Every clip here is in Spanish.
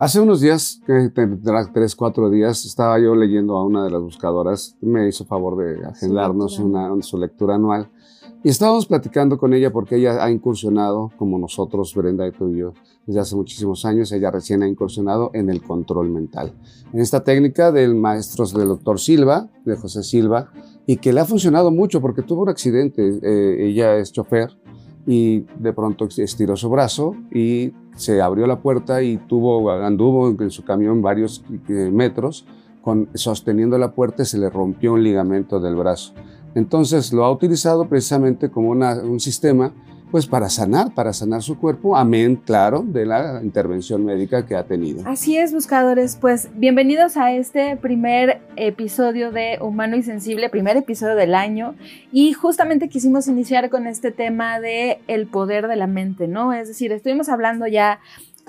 Hace unos días, que tendrá tres, cuatro días, estaba yo leyendo a una de las buscadoras, me hizo favor de agendarnos una, su lectura anual, y estábamos platicando con ella porque ella ha incursionado, como nosotros, Brenda y tú y yo, desde hace muchísimos años, ella recién ha incursionado en el control mental. En esta técnica del maestro del doctor Silva, de José Silva, y que le ha funcionado mucho porque tuvo un accidente, eh, ella es chofer, y de pronto estiró su brazo y se abrió la puerta y tuvo, anduvo en su camión varios eh, metros con, sosteniendo la puerta se le rompió un ligamento del brazo. Entonces lo ha utilizado precisamente como un sistema pues para sanar, para sanar su cuerpo, amén, claro, de la intervención médica que ha tenido. Así es, buscadores, pues bienvenidos a este primer episodio de Humano y Sensible, primer episodio del año, y justamente quisimos iniciar con este tema de el poder de la mente, ¿no? Es decir, estuvimos hablando ya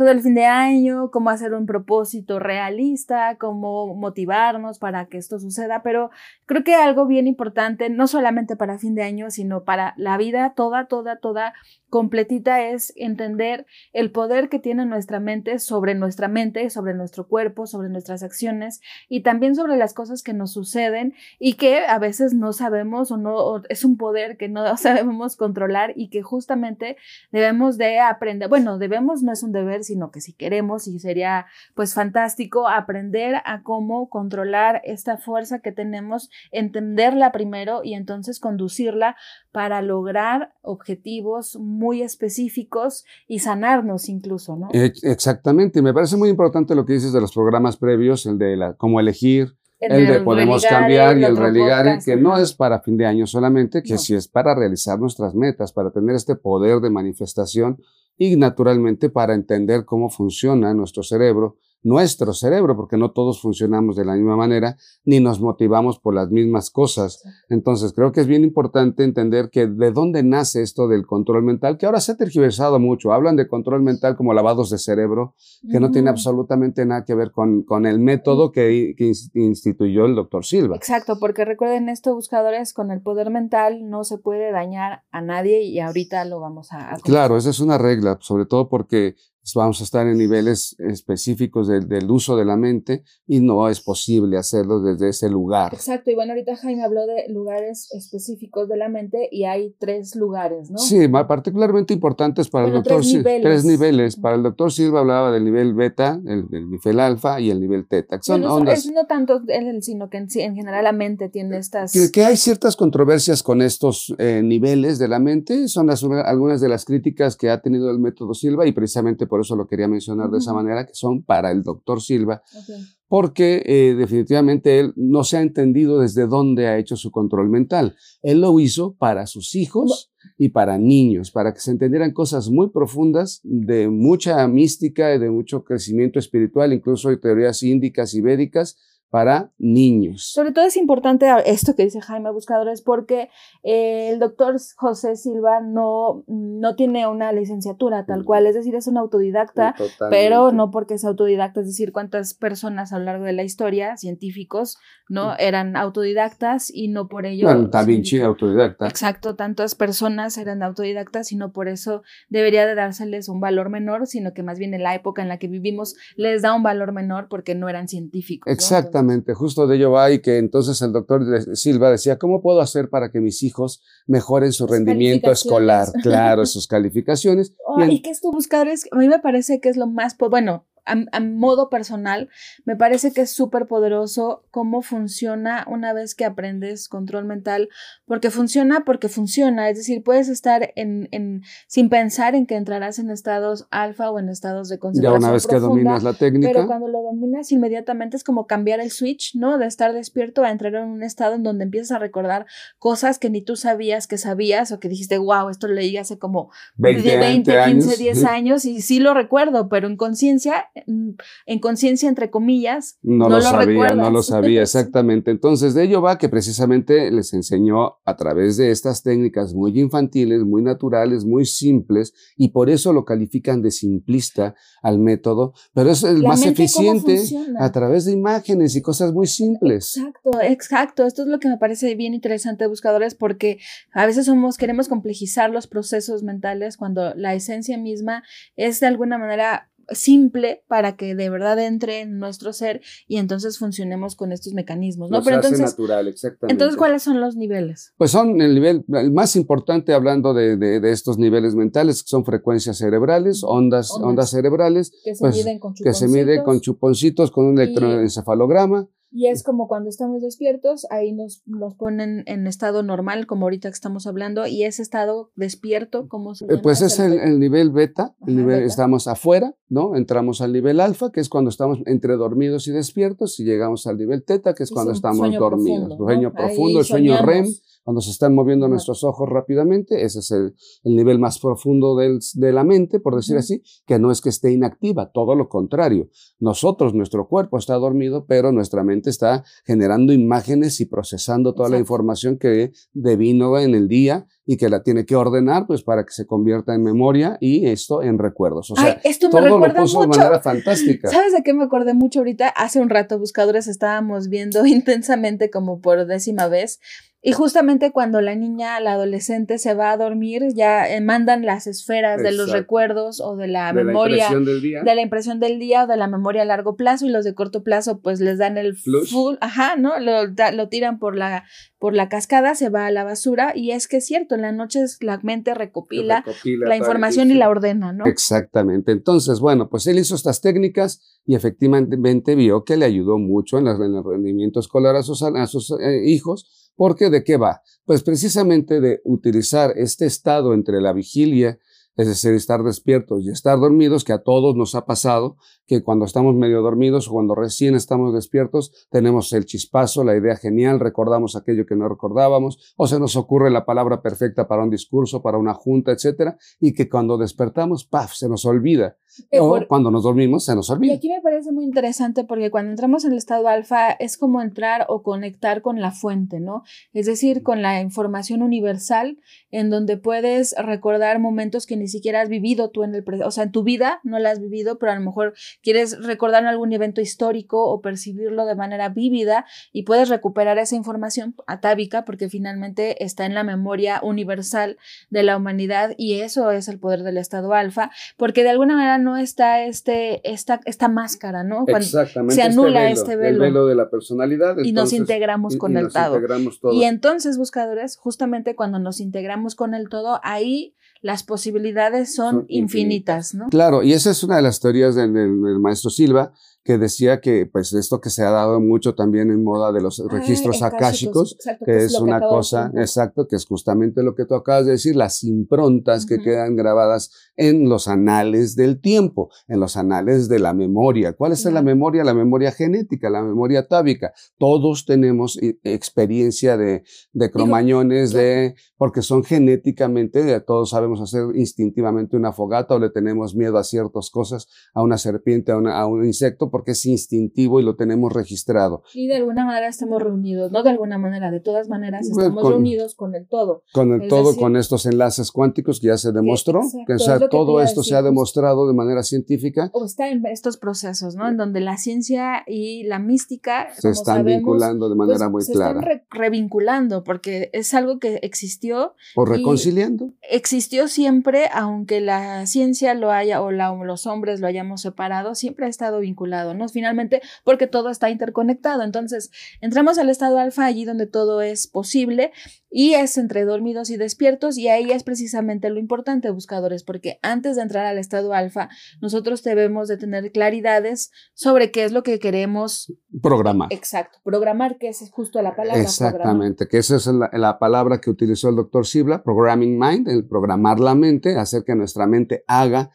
todo el fin de año, cómo hacer un propósito realista, cómo motivarnos para que esto suceda, pero creo que algo bien importante, no solamente para fin de año, sino para la vida toda, toda, toda completita es entender el poder que tiene nuestra mente sobre nuestra mente, sobre nuestro cuerpo, sobre nuestras acciones y también sobre las cosas que nos suceden y que a veces no sabemos o no es un poder que no sabemos controlar y que justamente debemos de aprender, bueno, debemos no es un deber, sino que si queremos y sería pues fantástico aprender a cómo controlar esta fuerza que tenemos, entenderla primero y entonces conducirla para lograr objetivos específicos y sanarnos incluso, ¿no? Exactamente, me parece muy importante lo que dices de los programas previos, el de la, cómo elegir, el, de podemos cambiar y el religar, que no es para fin de año solamente, que sí es para realizar nuestras metas, para tener este poder de manifestación y naturalmente para entender cómo funciona nuestro cerebro, nuestro cerebro, porque no todos funcionamos de la misma manera ni nos motivamos por las mismas cosas. Entonces, creo que es bien importante entender que de dónde nace esto del control mental, que ahora se ha tergiversado mucho. Hablan de control mental como lavados de cerebro, que no tiene absolutamente nada que ver con, con el método que, que, instituyó el doctor Silva. Exacto, porque recuerden esto, buscadores, con el poder mental no se puede dañar a nadie y ahorita lo vamos a... a claro, esa es una regla, sobre todo porque vamos a estar en niveles específicos del uso de la mente y no es posible hacerlo desde ese lugar. Exacto, y bueno, ahorita Jaime habló de lugares específicos de la mente y hay tres lugares, ¿no? Sí, particularmente importantes para el doctor Silva. Tres niveles. Para el doctor Silva hablaba del nivel beta, el, nivel alfa y el nivel teta. son ondas. Es no tanto él, sino que en, en, general la mente tiene estas... Que, hay ciertas controversias con estos eh, niveles de la mente, son algunas de las críticas que ha tenido el método Silva y precisamente por eso lo quería mencionar de esa manera, que son para el doctor Silva, porque eh, definitivamente él no se ha entendido desde dónde ha hecho su control mental. Él lo hizo para sus hijos y para niños, para que se entendieran cosas muy profundas, de mucha mística y de mucho crecimiento espiritual, incluso hay teorías índicas y védicas, para niños. Sobre todo es importante esto que dice Jaime Buscadores porque eh, el doctor José Silva no, no tiene una licenciatura tal cual, es decir, es un autodidacta, pero no porque es autodidacta, es decir, cuántas personas a lo largo de la historia, científicos, ¿no? Eran autodidactas y no por ello... Bueno, Da Vinci autodidacta. Exacto, tantas personas eran autodidactas y no por eso debería de dárseles un valor menor, sino que más bien en la época en la que vivimos les da un valor menor porque no eran científicos. Exactamente. Exactamente, justo de ello va y que entonces el doctor Silva decía, ¿cómo puedo hacer para que mis hijos mejoren su rendimiento escolar? Claro, sus calificaciones. y, que esto buscar es, a mí me parece que es lo más, bueno, a, modo personal, me parece que es súper poderoso cómo funciona una vez que aprendes control mental, porque funciona porque funciona, es decir, puedes estar en, en sin pensar en que entrarás en estados alfa o en estados de concentración. Ya una vez que dominas la técnica. Pero cuando lo dominas inmediatamente es como cambiar el switch, ¿no? De estar despierto a entrar en un estado en donde empiezas a recordar cosas que ni tú sabías que sabías o que dijiste, wow, esto lo leí hace como 20, 20 15, 10 años y sí lo recuerdo, pero en conciencia en conciencia, entre comillas, no, lo, sabía, no lo sabía, exactamente. Entonces, de ello va que precisamente les enseñó a través de estas técnicas muy infantiles, muy naturales, muy simples, y por eso lo califican de simplista al método, pero es el más eficiente a través de imágenes y cosas muy simples. Exacto, exacto. Esto es lo que me parece bien interesante, buscadores, porque a veces somos, queremos complejizar los procesos mentales cuando la esencia misma es de alguna manera simple para que de verdad entre en nuestro ser y entonces funcionemos con estos mecanismos, ¿no? Pero entonces, natural, exactamente. Entonces, ¿cuáles son los niveles? Pues son el nivel, el más importante hablando de, de, estos niveles mentales, que son frecuencias cerebrales, ondas, ondas, cerebrales. Que se pues, miden con chuponcitos. Que se mide con chuponcitos, con un electroencefalograma. Y es como cuando estamos despiertos, ahí nos, nos ponen en estado normal, como ahorita que estamos hablando, y ese estado despierto, ¿cómo se eh, Pues es el, nivel beta, el nivel, estamos afuera, ¿no? Entramos al nivel alfa, que es cuando estamos entre dormidos y despiertos, y llegamos al nivel teta, que es cuando estamos dormidos. sueño profundo, el sueño REM cuando se están moviendo nuestros ojos rápidamente, ese es el, nivel más profundo del, de la mente, por decir así, que no es que esté inactiva, todo lo contrario. Nosotros, nuestro cuerpo está dormido, pero nuestra mente está generando imágenes y procesando toda la información que devino en el día y que la tiene que ordenar pues para que se convierta en memoria y esto en recuerdos. O sea, esto me todo lo puso de manera fantástica. ¿Sabes de qué me acordé mucho ahorita? Hace un rato, buscadores, estábamos viendo intensamente como por décima vez y justamente cuando la niña, la adolescente se va a dormir, ya eh, mandan las esferas de los recuerdos o de la memoria, de la impresión del día o de la memoria a largo plazo y los de corto plazo pues les dan el full, ajá, ¿no? Lo, lo tiran por la, por la cascada, se va a la basura y es que es cierto, en la noche la mente recopila, la información y la ordena, ¿no? Exactamente. Entonces, bueno, pues él hizo estas técnicas y efectivamente vio que le ayudó mucho en, el rendimiento escolar a sus, a sus eh, hijos porque ¿de qué va? Pues precisamente de utilizar este estado entre la vigilia, es decir, estar despiertos y estar dormidos, que a todos nos ha pasado, que cuando estamos medio dormidos o cuando recién estamos despiertos, tenemos el chispazo, la idea genial, recordamos aquello que no recordábamos, o se nos ocurre la palabra perfecta para un discurso, para una junta, etcétera, y que cuando despertamos, ¡paf!, se nos olvida. Eh, o cuando nos dormimos, se nos olvida. Y aquí me parece muy interesante porque cuando entramos en el estado alfa es como entrar o conectar con la fuente, ¿no? Es decir, con la información universal en donde puedes recordar momentos que ni siquiera has vivido tú en el presente, o sea, en tu vida no la has vivido, pero a lo mejor quieres recordar algún evento histórico o percibirlo de manera vívida y puedes recuperar esa información atávica porque finalmente está en la memoria universal de la humanidad y eso es el poder del estado alfa, porque de alguna manera no está este, esta, esta máscara, ¿no? Cuando Exactamente. Se este anula este velo, El velo de la personalidad. y nos integramos con el todo. Y entonces, buscadores, justamente cuando nos integramos con el todo, ahí las posibilidades son, infinitas, ¿no? Claro, y esa es una de las teorías del, maestro Silva, que decía que pues esto que se ha dado mucho también en moda de los registros akáshicos, que, es, una cosa, exacto, que es justamente lo que tú acabas de decir, las improntas que quedan grabadas en los anales del tiempo, en los anales de la memoria. ¿Cuál es la memoria? La memoria genética, la memoria tábica. Todos tenemos experiencia de, de cromañones, de, porque son genéticamente, todos sabemos hacer instintivamente una fogata o le tenemos miedo a ciertas cosas, a una serpiente, a, a un insecto, porque es instintivo y lo tenemos registrado. Y de alguna manera estamos reunidos, no de alguna manera, de todas maneras pues, estamos reunidos con el todo. Con el todo, con estos enlaces cuánticos que ya se demostró, que, todo esto se ha demostrado de manera científica. O está en estos procesos, ¿no? En donde la ciencia y la mística se están vinculando de manera pues, muy clara. Se están revinculando porque es algo que existió. O reconciliando. Existió siempre, aunque la ciencia lo haya o los hombres lo hayamos separado, siempre ha estado vinculado Finalmente, porque todo está interconectado. Entonces, entramos al estado alfa allí donde todo es posible y es entre dormidos y despiertos y ahí es precisamente lo importante, buscadores, porque antes de entrar al estado alfa, nosotros debemos de tener claridades sobre qué es lo que queremos programar. Exacto, programar, que es justo la palabra. Exactamente, que esa es la, palabra que utilizó el doctor Sibla, programming mind, el programar la mente, hacer que nuestra mente haga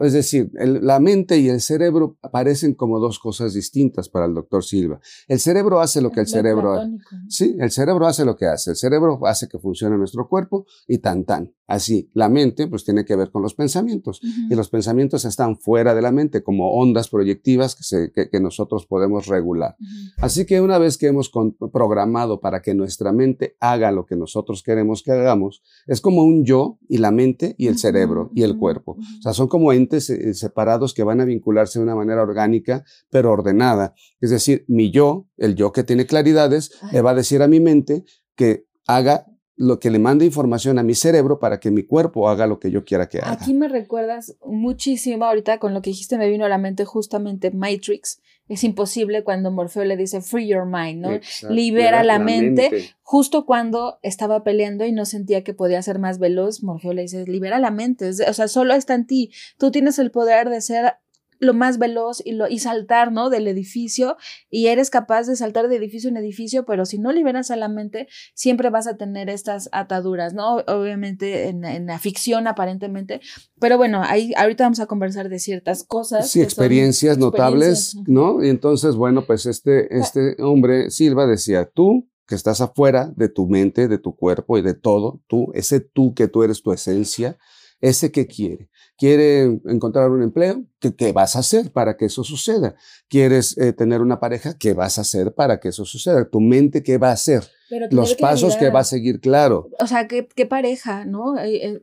es decir, la mente y el cerebro parecen como dos cosas distintas para el doctor Silva. El cerebro hace lo que el cerebro hace. Sí, el cerebro hace lo que hace. El cerebro hace que funcione nuestro cuerpo y tan tan. Así, la mente pues tiene que ver con los pensamientos y los pensamientos están fuera de la mente como ondas proyectivas que, se, que, nosotros podemos regular. Así que una vez que hemos programado para que nuestra mente haga lo que nosotros queremos que hagamos, es como un yo y la mente y el cerebro y el cuerpo. O sea, son como entes eh, separados que van a vincularse de una manera orgánica pero ordenada. Es decir, mi yo, el yo que tiene claridades, le va a decir a mi mente que haga lo que le manda información a mi cerebro para que mi cuerpo haga lo que yo quiera que haga. Aquí me recuerdas muchísimo ahorita con lo que dijiste me vino a la mente justamente Matrix. Es imposible cuando Morfeo le dice free your mind, ¿no? Libera la, mente. Justo cuando estaba peleando y no sentía que podía ser más veloz, Morfeo le dice, libera la mente. O sea, solo está en ti. Tú tienes el poder de ser lo más veloz y, lo, y saltar, ¿no? Del edificio y eres capaz de saltar de edificio en edificio, pero si no liberas a la mente, siempre vas a tener estas ataduras, ¿no? Obviamente en, en la ficción aparentemente, pero bueno, ahí ahorita vamos a conversar de ciertas cosas. Sí, experiencias notables, ¿no? Y entonces, bueno, pues este, este hombre, Silva, decía, tú que estás afuera de tu mente, de tu cuerpo y de todo, tú, ese tú que tú eres tu esencia, ese que quiere quiere encontrar un empleo, ¿qué, vas a hacer para que eso suceda? ¿Quieres eh, tener una pareja? ¿Qué vas a hacer para que eso suceda? ¿Tu mente qué va a hacer? Los pasos que va a seguir, claro. O sea, ¿qué, qué pareja, no? Eh, eh,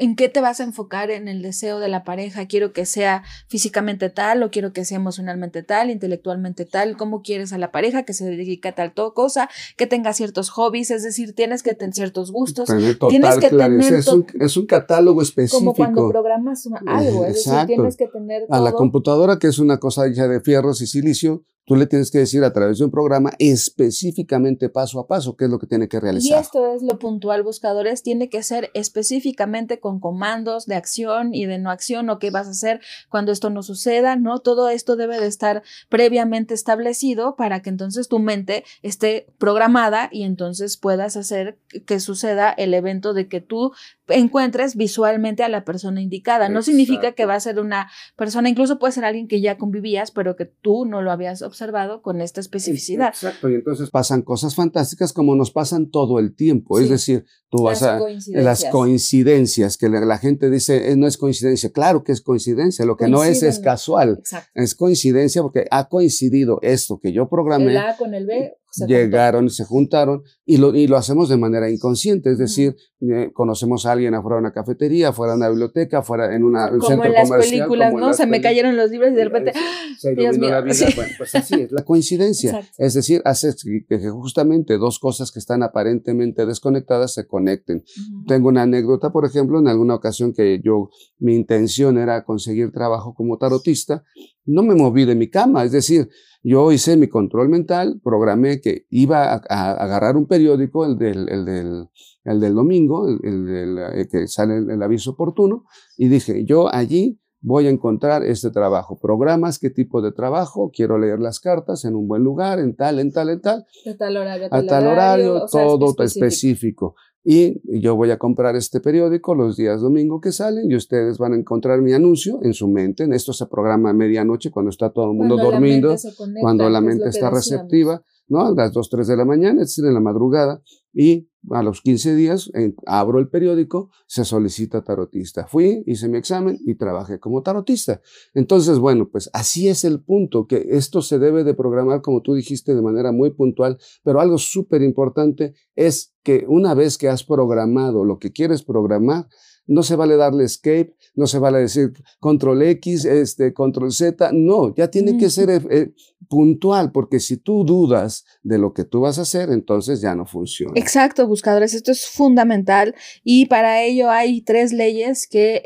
¿En qué te vas a enfocar en el deseo de la pareja? Quiero que sea físicamente tal o quiero que sea emocionalmente tal, intelectualmente tal. ¿Cómo quieres a la pareja que se dedique a tal cosa, que tenga ciertos hobbies? Es decir, tienes que tener ciertos gustos. tienes que tener es, un, es, un, catálogo específico. Como cuando programas algo, es decir, tienes que tener A la computadora, que es una cosa hecha de fierros y silicio, Tú le tienes que decir a través de un programa específicamente paso a paso qué es lo que tiene que realizar. Y esto es lo puntual, buscadores. Tiene que ser específicamente con comandos de acción y de no acción o qué vas a hacer cuando esto no suceda, ¿no? Todo esto debe de estar previamente establecido para que entonces tu mente esté programada y entonces puedas hacer que suceda el evento de que tú encuentres visualmente a la persona indicada. No significa que va a ser una persona, incluso puede ser alguien que ya convivías, pero que tú no lo habías observado con esta especificidad. Exacto, y entonces pasan cosas fantásticas como nos pasan todo el tiempo. Es decir, tú vas a las coincidencias que la, gente dice, eh, no es coincidencia. Claro que es coincidencia, lo que no es es casual. Es coincidencia porque ha coincidido esto que yo programé. El A con el B llegaron y se juntaron y lo, y lo hacemos de manera inconsciente, es decir, eh, conocemos a alguien afuera de una cafetería, afuera de una biblioteca, afuera en una, un como en las películas, ¿no? Se me cayeron los libros y de repente, se, Dios mío. La vida. Bueno, pues así es, la coincidencia. Es decir, hace que justamente dos cosas que están aparentemente desconectadas se conecten. Tengo una anécdota, por ejemplo, en alguna ocasión que yo, mi intención era conseguir trabajo como tarotista, no me moví de mi cama, es decir, yo hice mi control mental, programé que iba a, agarrar un periódico, el del, el del, el del domingo, el, el, eh, que sale el, aviso oportuno, y dije, yo allí voy a encontrar este trabajo. Programas, qué tipo de trabajo, quiero leer las cartas en un buen lugar, en tal, en tal, en tal. A tal horario. A tal, horario, todo específico y yo voy a comprar este periódico los días domingo que salen y ustedes van a encontrar mi anuncio en su mente. En esto se programa a medianoche cuando está todo el mundo durmiendo, cuando la mente está receptiva, ¿no? A las 2, 3 de la mañana, es decir, en la madrugada. Y a los 15 días abro el periódico, se solicita tarotista. Fui, hice mi examen y trabajé como tarotista. Entonces, bueno, pues así es el punto, que esto se debe de programar, como tú dijiste, de manera muy puntual, pero algo súper importante es que una vez que has programado lo que quieres programar, no se vale darle escape, no se vale decir control X, este, control Z, no, ya tiene que ser eh, eh, puntual, porque si tú dudas de lo que tú vas a hacer, entonces ya no funciona. Exacto, buscadores, esto es fundamental y para ello hay tres leyes que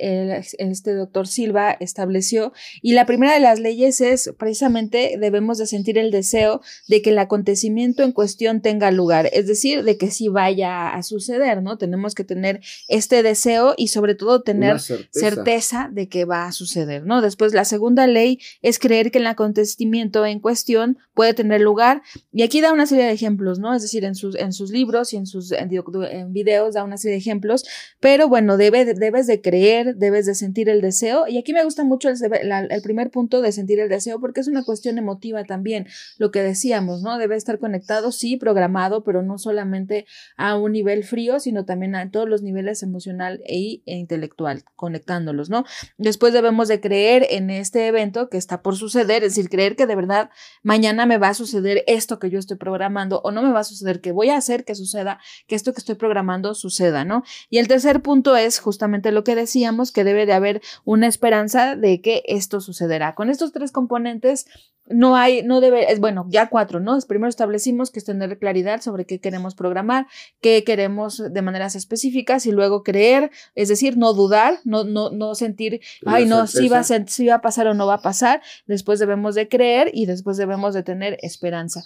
este doctor Silva estableció y la primera de las leyes es precisamente debemos de sentir el deseo de que el acontecimiento en cuestión tenga lugar, es decir, de que sí vaya a suceder, ¿no? Tenemos que tener este deseo y sobre todo tener certeza. de que va a suceder, ¿no? Después la segunda ley es creer que el acontecimiento en cuestión puede tener lugar. Y aquí da una serie de ejemplos, ¿no? Es decir, en sus, en sus libros y en sus en, videos da una serie de ejemplos, pero bueno, debe, debes de creer, debes de sentir el deseo. Y aquí me gusta mucho el, el primer punto de sentir el deseo porque es una cuestión emotiva también, lo que decíamos, ¿no? Debe estar conectado, sí, programado, pero no solamente a un nivel frío, sino también a todos los niveles emocional e, e intelectual, conectándolos, ¿no? Después debemos de creer en este evento que está por suceder, es decir, creer que de verdad mañana me va a suceder esto que yo estoy programando o no me va a suceder, que voy a hacer que suceda, que esto que estoy programando suceda, ¿no? Y el tercer punto es justamente lo que decíamos, que debe de haber una esperanza de que esto sucederá. Con estos tres componentes no hay, no debe, es bueno, ya cuatro, ¿no? Primero establecimos que es tener claridad sobre qué queremos programar, qué queremos de maneras específicas y luego creer, es decir, no dudar, no, no, no sentir, ay, no, si va, a si va a pasar o no va a pasar. Después debemos de creer y después debemos de tener esperanza.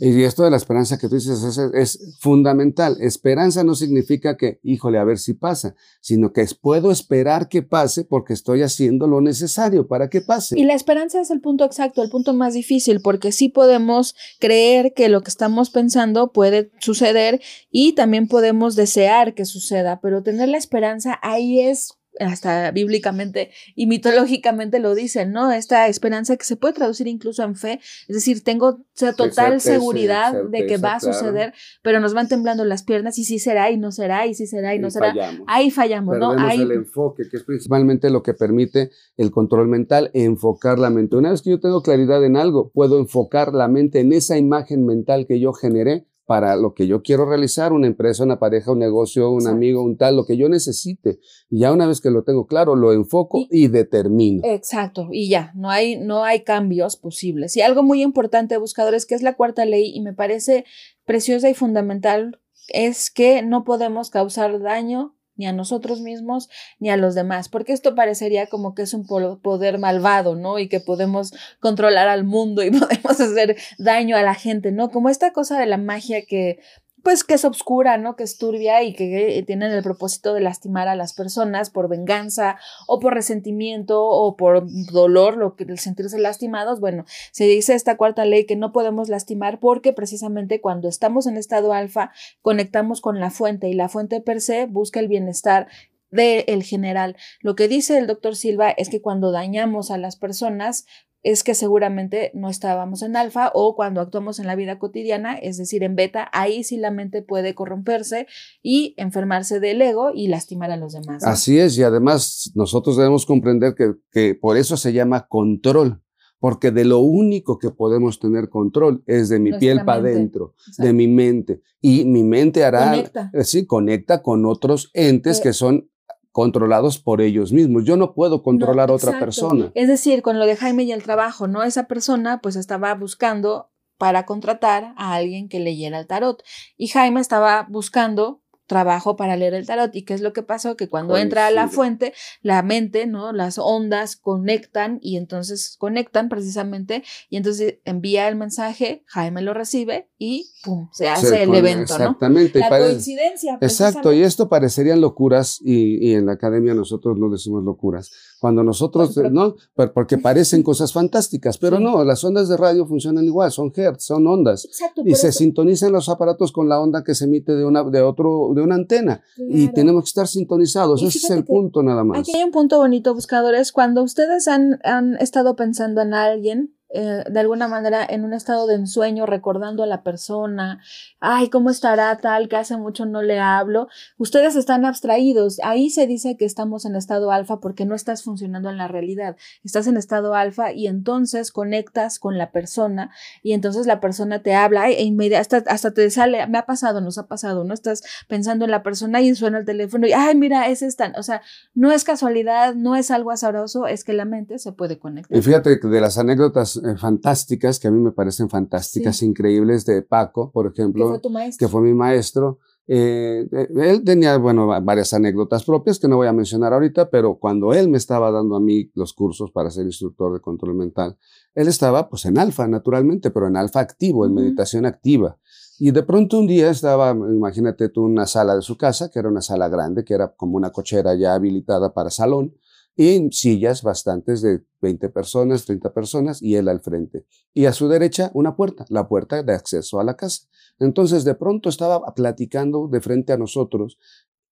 Y esto de la esperanza que tú dices es, fundamental. Esperanza no significa que, híjole, a ver si pasa, sino que puedo esperar que pase porque estoy haciendo lo necesario para que pase. Y la esperanza es el punto exacto, el punto más difícil, porque sí podemos creer que lo que estamos pensando puede suceder y también podemos desear que suceda, pero tener la esperanza ahí es hasta bíblicamente y mitológicamente lo dicen, ¿no? Esta esperanza que se puede traducir incluso en fe, es decir, tengo total seguridad de que va a suceder, pero nos van temblando las piernas y sí será y no será y sí será y no será. Ahí fallamos, ¿no? Ahí el enfoque, que es principalmente lo que permite el control mental, enfocar la mente. Una vez que yo tengo claridad en algo, puedo enfocar la mente en esa imagen mental que yo generé para lo que yo quiero realizar, una empresa, una pareja, un negocio, un amigo, un tal, lo que yo necesite. Y ya una vez que lo tengo claro, lo enfoco y, determino. Exacto, y ya, no hay, no hay cambios posibles. Y algo muy importante, buscadores, que es la cuarta ley y me parece preciosa y fundamental, es que no podemos causar daño ni a nosotros mismos ni a los demás, porque esto parecería como que es un poder malvado, ¿no? Y que podemos controlar al mundo y podemos hacer daño a la gente, ¿no? Como esta cosa de la magia que pues que es obscura, ¿no? Que es turbia y que eh, tienen el propósito de lastimar a las personas por venganza o por resentimiento o por dolor, lo que el sentirse lastimados. Bueno, se dice esta cuarta ley que no podemos lastimar porque precisamente cuando estamos en estado alfa conectamos con la fuente y la fuente per se busca el bienestar del general. Lo que dice el doctor Silva es que cuando dañamos a las personas, es que seguramente no estábamos en alfa o cuando actuamos en la vida cotidiana, es decir, en beta, ahí sí la mente puede corromperse y enfermarse del ego y lastimar a los demás. Así es, y además nosotros debemos comprender que, que por eso se llama control, porque de lo único que podemos tener control es de mi piel para adentro, de mi mente. Y mi mente hará, conecta. Eh, sí, conecta con otros entes eh, que son controlados por ellos mismos. Yo no puedo controlar a otra persona. Es decir, con lo de Jaime y el trabajo, ¿no? Esa persona pues estaba buscando para contratar a alguien que leyera el tarot y Jaime estaba buscando trabajo para leer el tarot. ¿Y qué es lo que pasó? Que cuando entra a la fuente, la mente, ¿no? Las ondas conectan y entonces conectan precisamente y entonces envía el mensaje, Jaime lo recibe y ¡pum! se hace el evento, ¿no? Exactamente. La coincidencia. Exacto, y esto parecerían locuras y, y en la academia nosotros no decimos locuras cuando nosotros, ¿no? Porque parecen cosas fantásticas, pero no, las ondas de radio funcionan igual, son hertz, son ondas. Exacto, y se sintonizan los aparatos con la onda que se emite de una, de otro, de una antena. Y tenemos que estar sintonizados, ese es el punto nada más. Aquí hay un punto bonito, buscadores, cuando ustedes han, han estado pensando en alguien, eh, de alguna manera en un estado de ensueño, recordando a la persona, ay, ¿cómo estará tal que hace mucho no le hablo? Ustedes están abstraídos. Ahí se dice que estamos en estado alfa porque no estás funcionando en la realidad. Estás en estado alfa y entonces conectas con la persona y entonces la persona te habla e inmediatamente hasta, te sale, me ha pasado, nos ha pasado, no estás pensando en la persona y suena el teléfono y, ay, mira, ese es tan, o sea, no es casualidad, no es algo azaroso, es que la mente se puede conectar. Y fíjate que de las anécdotas eh, fantásticas, que a mí me parecen fantásticas, increíbles, de Paco, por ejemplo, que fue, mi maestro. Eh, eh, él tenía, bueno, varias anécdotas propias que no voy a mencionar ahorita, pero cuando él me estaba dando a mí los cursos para ser instructor de control mental, él estaba pues en alfa, naturalmente, pero en alfa activo, en meditación activa. Y de pronto un día estaba, imagínate tú, una sala de su casa, que era una sala grande, que era como una cochera ya habilitada para salón, y sillas bastantes de 20 personas, 30 personas y él al frente. Y a su derecha una puerta, la puerta de acceso a la casa. Entonces de pronto estaba platicando de frente a nosotros,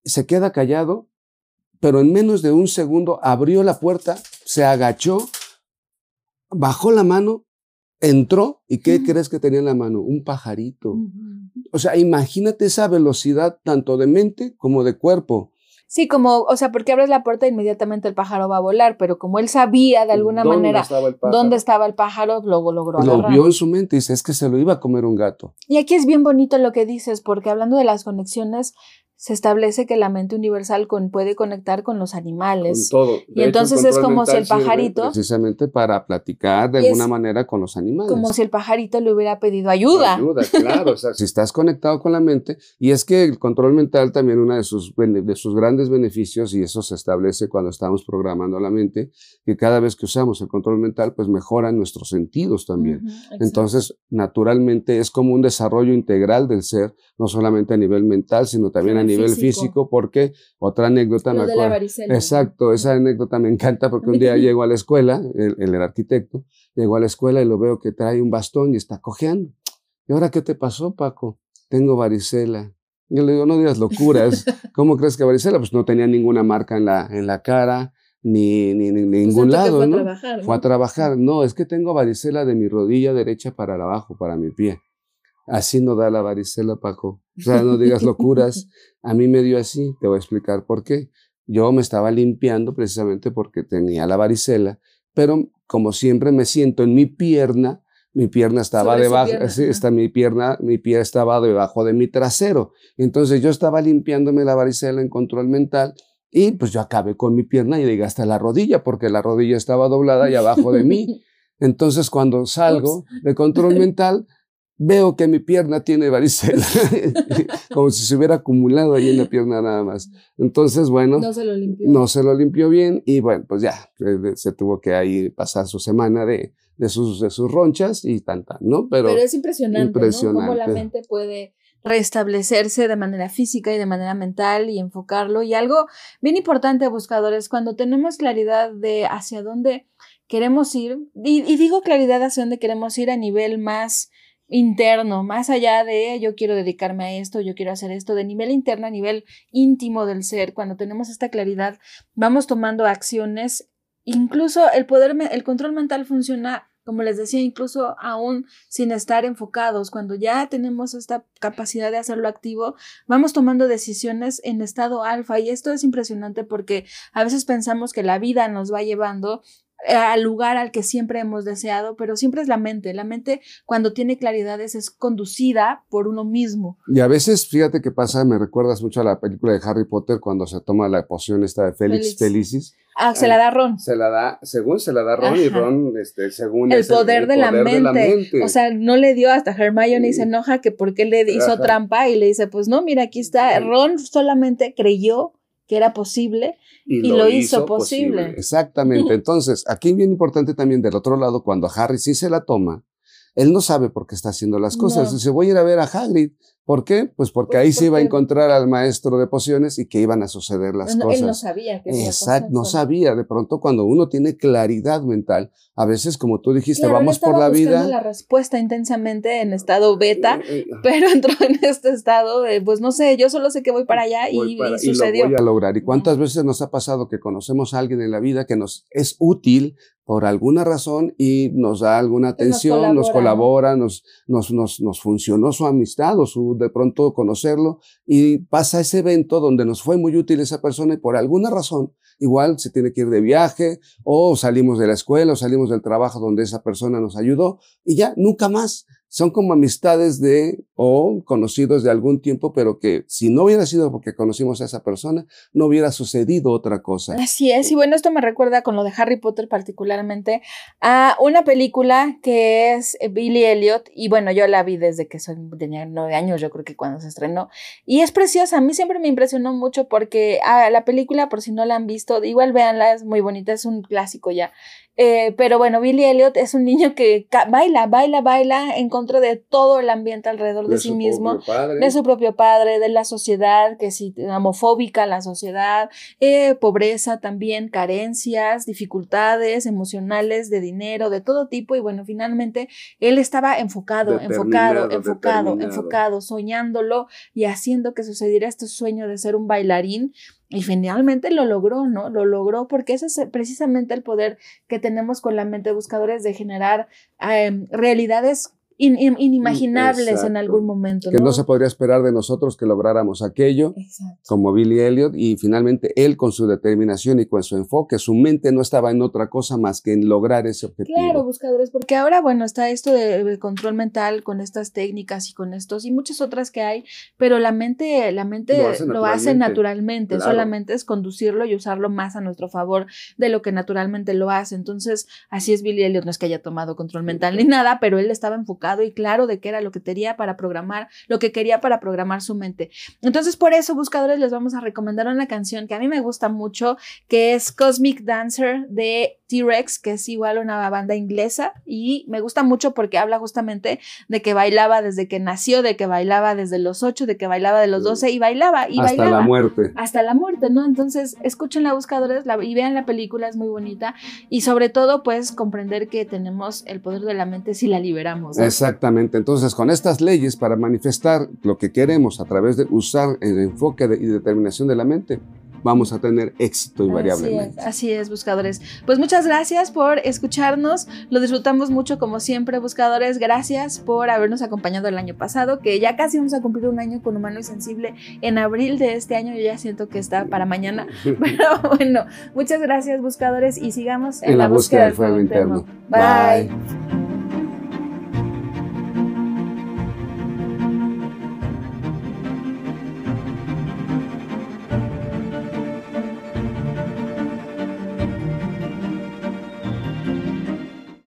se queda callado, pero en menos de un segundo abrió la puerta, se agachó, bajó la mano, entró y ¿qué crees que tenía en la mano? Un pajarito. O sea, imagínate esa velocidad tanto de mente como de cuerpo. Sí, como, o sea, porque abres la puerta e inmediatamente el pájaro va a volar, pero como él sabía de alguna manera dónde estaba el pájaro, luego logró Lo vio en su mente y dice, es que se lo iba a comer un gato. Y aquí es bien bonito lo que dices, porque hablando de las conexiones, se establece que la mente universal puede conectar con los animales. Con todo. y entonces es como si el pajarito... Precisamente para platicar de alguna manera con los animales. Como si el pajarito le hubiera pedido ayuda. Ayuda, claro. o sea, si estás conectado con la mente, y es que el control mental también uno de sus, de sus grandes beneficios, y eso se establece cuando estamos programando la mente, que cada vez que usamos el control mental, pues mejoran nuestros sentidos también. entonces, naturalmente es como un desarrollo integral del ser, no solamente a nivel mental, sino también a nivel físico, porque otra anécdota me acuerdo. Exacto, esa anécdota me encanta porque un día llego a la escuela, él, era arquitecto, llego a la escuela y lo veo que trae un bastón y está cojeando. ¿Y ahora qué te pasó, Paco? Tengo varicela. Yo le digo, no digas locuras. ¿Cómo crees que varicela? Pues no tenía ninguna marca en la, en la cara, ni, ni, ni pues ningún lado. Fue, ¿no? a trabajar, fue a trabajar. No, es que tengo varicela de mi rodilla derecha para abajo, para mi pie. Así no da la varicela, Paco. O sea, no digas locuras. A mí me dio así. Te voy a explicar por qué. Yo me estaba limpiando precisamente porque tenía la varicela, pero como siempre me siento en mi pierna, mi pierna estaba debajo, sí, está mi pierna, mi pie estaba debajo de mi trasero. Entonces yo estaba limpiándome la varicela en control mental y pues yo acabé con mi pierna y llegué hasta la rodilla porque la rodilla estaba doblada y abajo de mí. Entonces cuando salgo de control mental, veo que mi pierna tiene varicela, como si se hubiera acumulado ahí en la pierna nada más. Entonces, bueno, no se lo limpió, no se lo limpió bien y bueno, pues ya, se tuvo que ahí pasar su semana de, de, sus, de sus ronchas y tanta, ¿no? Pero, es impresionante, impresionante. ¿no? Cómo la mente puede restablecerse de manera física y de manera mental y enfocarlo. Y algo bien importante, buscadores, cuando tenemos claridad de hacia dónde queremos ir, y, y digo claridad hacia dónde queremos ir a nivel más interno, más allá de yo quiero dedicarme a esto, yo quiero hacer esto, de nivel interno a nivel íntimo del ser, cuando tenemos esta claridad, vamos tomando acciones, incluso el poder, el control mental funciona, como les decía, incluso aún sin estar enfocados, cuando ya tenemos esta capacidad de hacerlo activo, vamos tomando decisiones en estado alfa. Y esto es impresionante porque a veces pensamos que la vida nos va llevando al lugar al que siempre hemos deseado, pero siempre es la mente. La mente cuando tiene claridades es conducida por uno mismo. Y a veces, fíjate qué pasa, me recuerdas mucho a la película de Harry Potter cuando se toma la poción esta de Félix, Felicis. Ah, se la da Ron. Se la da, según se la da Ron y Ron, este, según el, poder, de, la mente. O sea, no le dio hasta Hermione y se enoja que porque le hizo trampa y le dice, pues no, mira, aquí está. Ron solamente creyó que era posible y, lo, hizo, posible. Exactamente. Entonces, aquí bien importante también del otro lado, cuando Harry sí se la toma, él no sabe por qué está haciendo las cosas. Dice, voy a ir a ver a Hagrid. ¿Por qué? Pues porque pues ahí se iba a encontrar al maestro de pociones y que iban a suceder las cosas. Él no sabía que Exacto, no sabía. De pronto, cuando uno tiene claridad mental, a veces, como tú dijiste, vamos por la vida. la respuesta intensamente en estado beta, eh, eh, pero entró en este estado de, pues no sé, yo solo sé que voy para allá y, sucedió. Y lo voy a lograr. ¿Y cuántas veces nos ha pasado que conocemos a alguien en la vida que nos es útil por alguna razón y nos da alguna atención, nos colabora, nos, nos, nos, nos, funcionó su amistad o su de pronto conocerlo y pasa ese evento donde nos fue muy útil esa persona y por alguna razón igual se tiene que ir de viaje o salimos de la escuela o salimos del trabajo donde esa persona nos ayudó y ya nunca más son como amistades de o conocidos de algún tiempo, pero que si no hubiera sido porque conocimos a esa persona, no hubiera sucedido otra cosa. Así es, y bueno, esto me recuerda con lo de Harry Potter particularmente a una película que es Billy Elliot, y bueno, yo la vi desde que soy, tenía nueve años, yo creo que cuando se estrenó, y es preciosa, a mí siempre me impresionó mucho porque ah, la película, por si no la han visto, igual véanla, es muy bonita, es un clásico ya, eh, pero bueno, Billy Elliot es un niño que baila, baila, baila en contra de todo el ambiente alrededor de, sí mismo, de su propio padre, de la sociedad, que es homofóbica la sociedad, eh, pobreza también, carencias, dificultades emocionales, de dinero, de todo tipo. Y bueno, finalmente él estaba enfocado, enfocado, enfocado, enfocado, soñándolo y haciendo que sucediera este sueño de ser un bailarín y finalmente lo logró, ¿no? Lo logró porque ese es precisamente el poder que tenemos con la mente buscadores de generar em, realidades inimaginables en algún momento. Que ¿no? se podría esperar de nosotros que lográramos aquello, como Billy Elliot, y finalmente él con su determinación y con su enfoque, su mente no estaba en otra cosa más que en lograr ese objetivo. Claro, buscadores, porque ahora, bueno, está esto de, control mental con estas técnicas y con estos y muchas otras que hay, pero la mente, la mente lo hace naturalmente, solamente es conducirlo y usarlo más a nuestro favor de lo que naturalmente lo hace. Entonces, así es Billy Elliot, no es que haya tomado control mental ni nada, pero él estaba enfocado y claro de qué era lo que quería para programar, lo que quería para programar su mente. Entonces, por eso, buscadores, les vamos a recomendar una canción que a mí me gusta mucho, que es Cosmic Dancer de T-Rex, que es igual una banda inglesa y me gusta mucho porque habla justamente de que bailaba desde que nació, de que bailaba desde los 8, de que bailaba de los 12 y bailaba y hasta la muerte. Hasta la muerte, ¿no? Entonces, escuchen la buscadores y vean la película, es muy bonita y sobre todo, pues, comprender que tenemos el poder de la mente si la liberamos. Exactamente. Entonces, con estas leyes para manifestar lo que queremos a través de usar el enfoque y determinación de la mente, vamos a tener éxito invariablemente. Así es, buscadores. Pues muchas gracias por escucharnos. Lo disfrutamos mucho como siempre, buscadores. Gracias por habernos acompañado el año pasado, que ya casi vamos a cumplir un año con Humano y Sensible. En abril de este año yo ya siento que está para mañana. Pero bueno, muchas gracias, buscadores, y sigamos en, la, búsqueda, del fuego interno. Bye.